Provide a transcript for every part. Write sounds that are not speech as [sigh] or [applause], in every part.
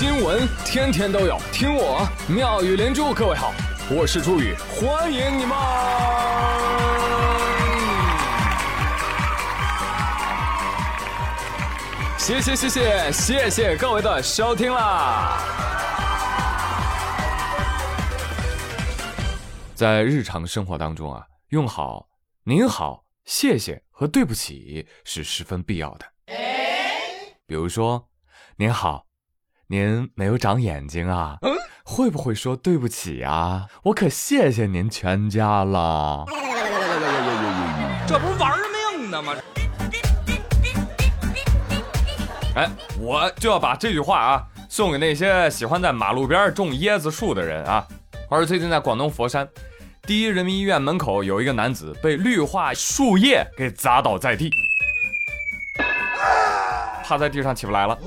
新闻天天都有，听我妙语连珠。各位好，我是朱宇，欢迎你们！谢谢谢谢谢谢各位的收听啦！在日常生活当中啊，用好“您好”“谢谢”和“对不起”是十分必要的。比如说，“您好”。您没有长眼睛啊？会不会说对不起啊？我可谢谢您全家了。这不是玩命呢吗？哎，我就要把这句话啊送给那些喜欢在马路边种椰子树的人啊。而最近在广东佛山第一人民医院门口有一个男子被绿化树叶给砸倒在地，趴在地上起不来了，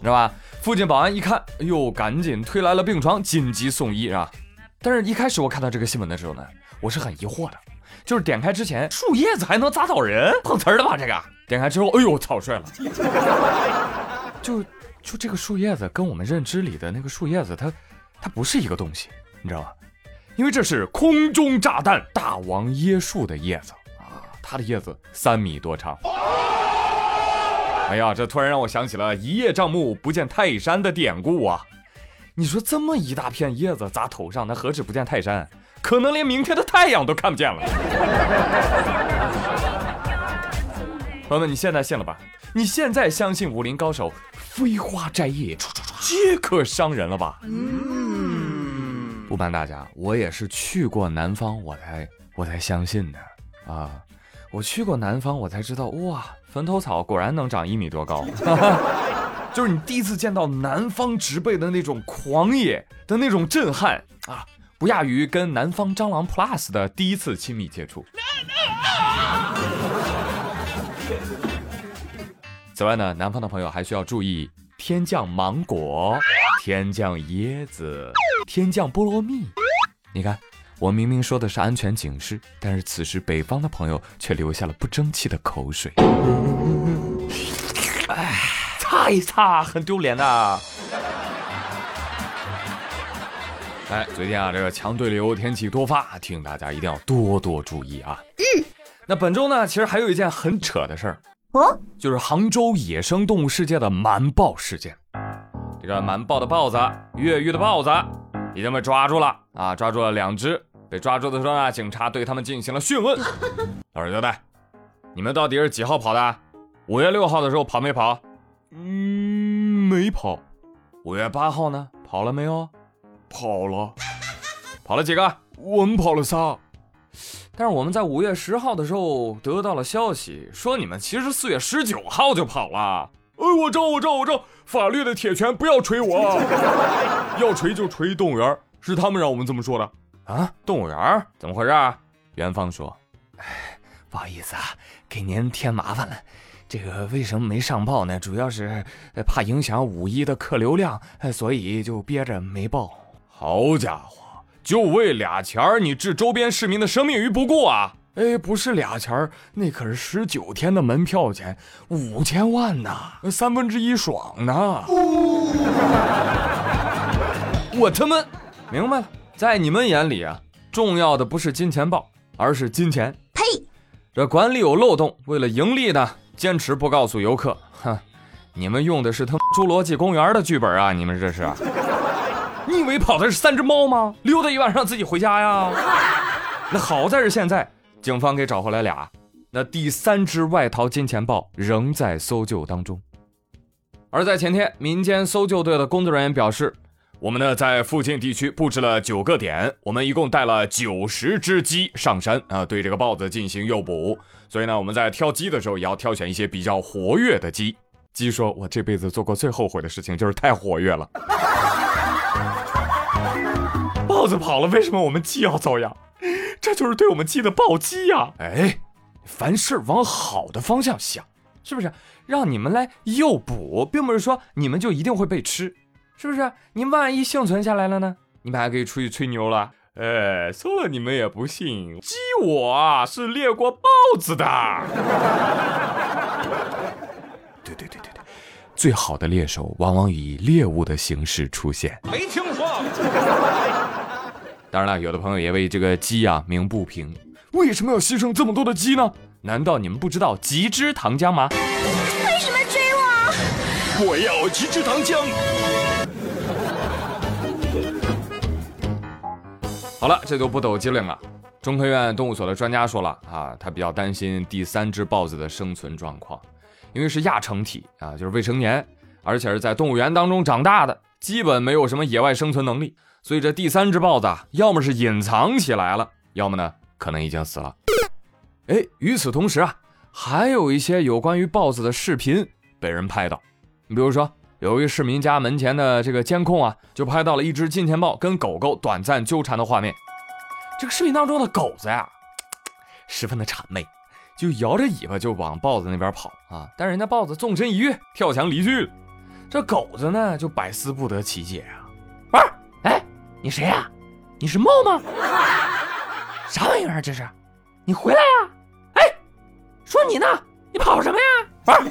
知道吧？附近保安一看，哎呦，赶紧推来了病床，紧急送医啊！但是，一开始我看到这个新闻的时候呢，我是很疑惑的，就是点开之前，树叶子还能砸倒人？碰瓷儿的吧？这个点开之后，哎呦，草率了！[laughs] 就就这个树叶子跟我们认知里的那个树叶子，它它不是一个东西，你知道吗？因为这是空中炸弹大王椰树的叶子啊，它的叶子三米多长。哎呀，这突然让我想起了“一叶障目，不见泰山”的典故啊！你说这么一大片叶子砸头上，那何止不见泰山，可能连明天的太阳都看不见了。[laughs] 朋友们，你现在信了吧？你现在相信武林高手飞花摘叶皆可伤人了吧？嗯，不瞒大家，我也是去过南方，我才我才相信的啊！我去过南方，我才知道哇。坟头草果然能长一米多高，[laughs] 就是你第一次见到南方植被的那种狂野的那种震撼啊，不亚于跟南方蟑螂 Plus 的第一次亲密接触。此外呢，南方的朋友还需要注意天降芒果、天降椰子、天降菠萝蜜。你看。我明明说的是安全警示，但是此时北方的朋友却流下了不争气的口水。哎，擦一擦，很丢脸的。哎，最近啊，这个强对流天气多发，提醒大家一定要多多注意啊。嗯。那本周呢，其实还有一件很扯的事儿哦，就是杭州野生动物世界的瞒报事件。这个瞒报的豹子，越狱的豹子。已经被抓住了啊！抓住了两只，被抓住的时候呢，警察对他们进行了讯问。老实交代，你们到底是几号跑的？五月六号的时候跑没跑？嗯，没跑。五月八号呢？跑了没有？跑了。跑了几个？我们跑了仨。但是我们在五月十号的时候得到了消息，说你们其实四月十九号就跑了。哎，我招，我招，我招。法律的铁拳，不要锤我！[laughs] 要锤就锤动物园，是他们让我们这么说的啊！动物园怎么回事啊？元芳说：“哎，不好意思啊，给您添麻烦了。这个为什么没上报呢？主要是怕影响五一的客流量，所以就憋着没报。好家伙，就为俩钱儿，你置周边市民的生命于不顾啊！”哎，不是俩钱儿，那可是十九天的门票钱，五千万呐，三分之一爽呢。[laughs] 我他妈明白了，在你们眼里啊，重要的不是金钱豹，而是金钱。呸！这管理有漏洞，为了盈利呢，坚持不告诉游客。哼，你们用的是他侏罗纪公园的剧本啊！你们这是？你以为跑的是三只猫吗？溜达一晚上自己回家呀？[laughs] 那好在是现在。警方给找回来俩，那第三只外逃金钱豹仍在搜救当中。而在前天，民间搜救队的工作人员表示，我们呢在附近地区布置了九个点，我们一共带了九十只鸡上山啊，对这个豹子进行诱捕。所以呢，我们在挑鸡的时候也要挑选一些比较活跃的鸡。鸡说：“我这辈子做过最后悔的事情就是太活跃了。”豹子跑了，为什么我们鸡要遭殃？这就是对我们鸡的暴击呀！哎，凡事往好的方向想，是不是？让你们来诱捕，并不是说你们就一定会被吃，是不是？你万一幸存下来了呢？你们还可以出去吹牛了。哎，说了你们也不信，鸡我啊是猎过豹子的。[laughs] 对对对对对，最好的猎手往往以猎物的形式出现。没听说。当然了，有的朋友也为这个鸡啊鸣不平，为什么要牺牲这么多的鸡呢？难道你们不知道极之糖浆吗？为什么追我？我要极之糖浆。好了，这就不抖机灵了。中科院动物所的专家说了啊，他比较担心第三只豹子的生存状况，因为是亚成体啊，就是未成年，而且是在动物园当中长大的，基本没有什么野外生存能力，所以这第三只豹子啊，要么是隐藏起来了，要么呢可能已经死了。哎，与此同时啊，还有一些有关于豹子的视频被人拍到，你比如说，有一市民家门前的这个监控啊，就拍到了一只金钱豹跟狗狗短暂纠缠的画面。这个视频当中的狗子呀，十分的谄媚，就摇着尾巴就往豹子那边跑啊。但人家豹子纵身一跃，跳墙离去。这狗子呢，就百思不得其解啊。你谁呀？你是猫吗？啥玩意儿这是？你回来呀！哎，说你呢，你跑什么呀？玩。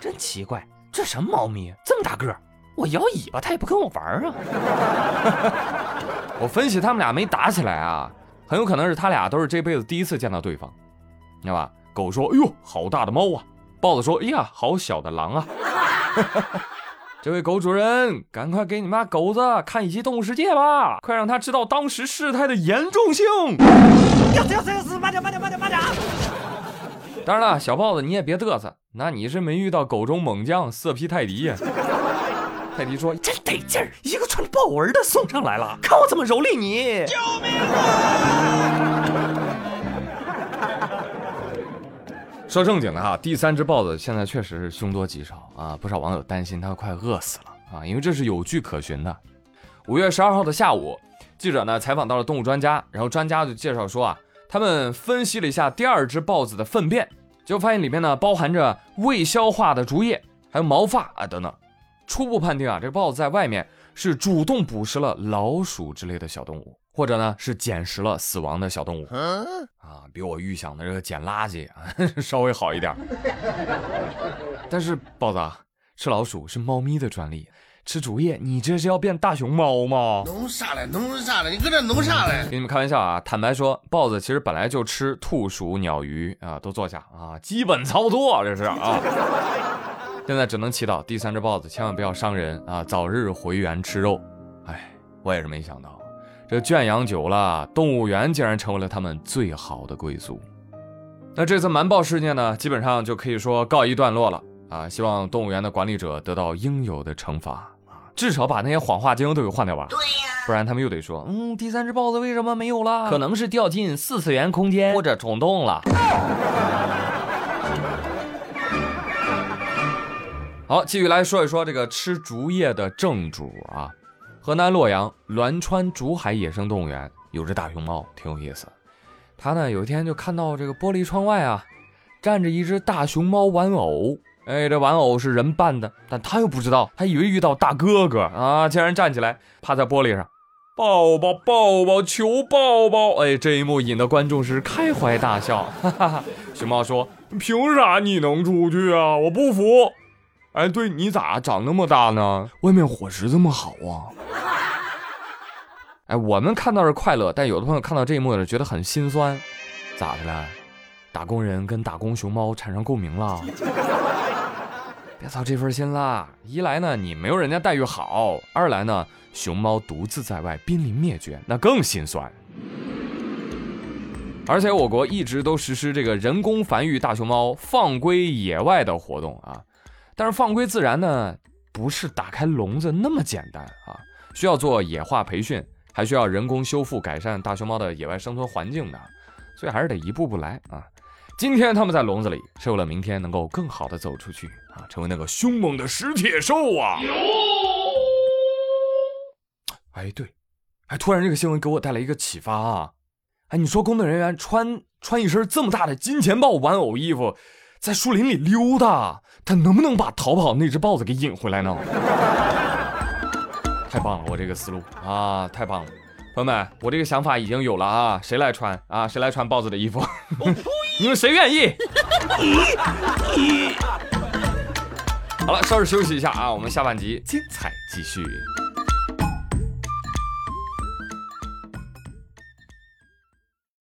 真奇怪，这什么猫咪？这么大个儿，我摇尾巴它也不跟我玩儿啊。我分析他们俩没打起来啊，很有可能是他俩都是这辈子第一次见到对方，你知道吧？狗说：“哎呦，好大的猫啊！”豹子说：“哎呀，好小的狼啊！” [laughs] 这位狗主人，赶快给你妈狗子看一集《动物世界》吧，快让他知道当时事态的严重性。要死要死要死！慢点慢点慢点慢点！当然了，小豹子你也别嘚瑟，那你是没遇到狗中猛将色批泰迪呀。[laughs] 泰迪说：“真得劲儿，一个穿豹纹的送上来了，看我怎么蹂躏你！”救命啊！说正经的哈，第三只豹子现在确实是凶多吉少啊，不少网友担心它快饿死了啊，因为这是有据可循的。五月十二号的下午，记者呢采访到了动物专家，然后专家就介绍说啊，他们分析了一下第二只豹子的粪便，就发现里面呢包含着未消化的竹叶，还有毛发啊等等。初步判定啊，这豹子在外面是主动捕食了老鼠之类的小动物，或者呢是捡食了死亡的小动物啊，比我预想的这个捡垃圾啊 [laughs] 稍微好一点。但是豹子啊，吃老鼠是猫咪的专利，吃竹叶你这是要变大熊猫吗？弄啥嘞？弄啥嘞？你搁这弄啥嘞？给你们开玩笑啊！坦白说，豹子其实本来就吃兔鼠、鸟鱼啊，都坐下啊，基本操作这是啊。现在只能祈祷第三只豹子千万不要伤人啊，早日回园吃肉。哎，我也是没想到，这圈养久了，动物园竟然成为了他们最好的归宿。那这次瞒报事件呢，基本上就可以说告一段落了啊。希望动物园的管理者得到应有的惩罚啊，至少把那些谎话精都给换掉吧。对呀，不然他们又得说，嗯，第三只豹子为什么没有了？可能是掉进四次元空间或者虫洞了。[laughs] 好，继续来说一说这个吃竹叶的正主啊。河南洛阳栾川竹海野生动物园有只大熊猫，挺有意思。他呢有一天就看到这个玻璃窗外啊，站着一只大熊猫玩偶。哎，这玩偶是人扮的，但他又不知道，他以为遇到大哥哥啊，竟然站起来趴在玻璃上，抱抱抱抱，求抱抱。哎，这一幕引得观众是开怀大笑。哈哈哈。熊猫说：“凭啥你能出去啊？我不服。”哎，对你咋长那么大呢？外面伙食这么好啊！[laughs] 哎，我们看到是快乐，但有的朋友看到这一幕呢，觉得很心酸。咋的了？打工人跟打工熊猫产生共鸣了？[laughs] 别操这份心啦！一来呢，你没有人家待遇好；二来呢，熊猫独自在外，濒临灭绝，那更心酸。而且我国一直都实施这个人工繁育大熊猫放归野外的活动啊。但是放归自然呢，不是打开笼子那么简单啊，需要做野化培训，还需要人工修复改善大熊猫的野外生存环境的，所以还是得一步步来啊。今天他们在笼子里，是为了明天能够更好的走出去啊，成为那个凶猛的食铁兽啊。哎，对，哎，突然这个新闻给我带来一个启发啊，哎，你说工作人员穿穿一身这么大的金钱豹玩偶衣服。在树林里溜达，他能不能把逃跑那只豹子给引回来呢？太棒了，我这个思路啊，太棒了！朋友们，我这个想法已经有了啊，谁来穿啊？谁来穿豹子的衣服？[laughs] 你们谁愿意？[laughs] 好了，稍事休息一下啊，我们下半集精彩继续。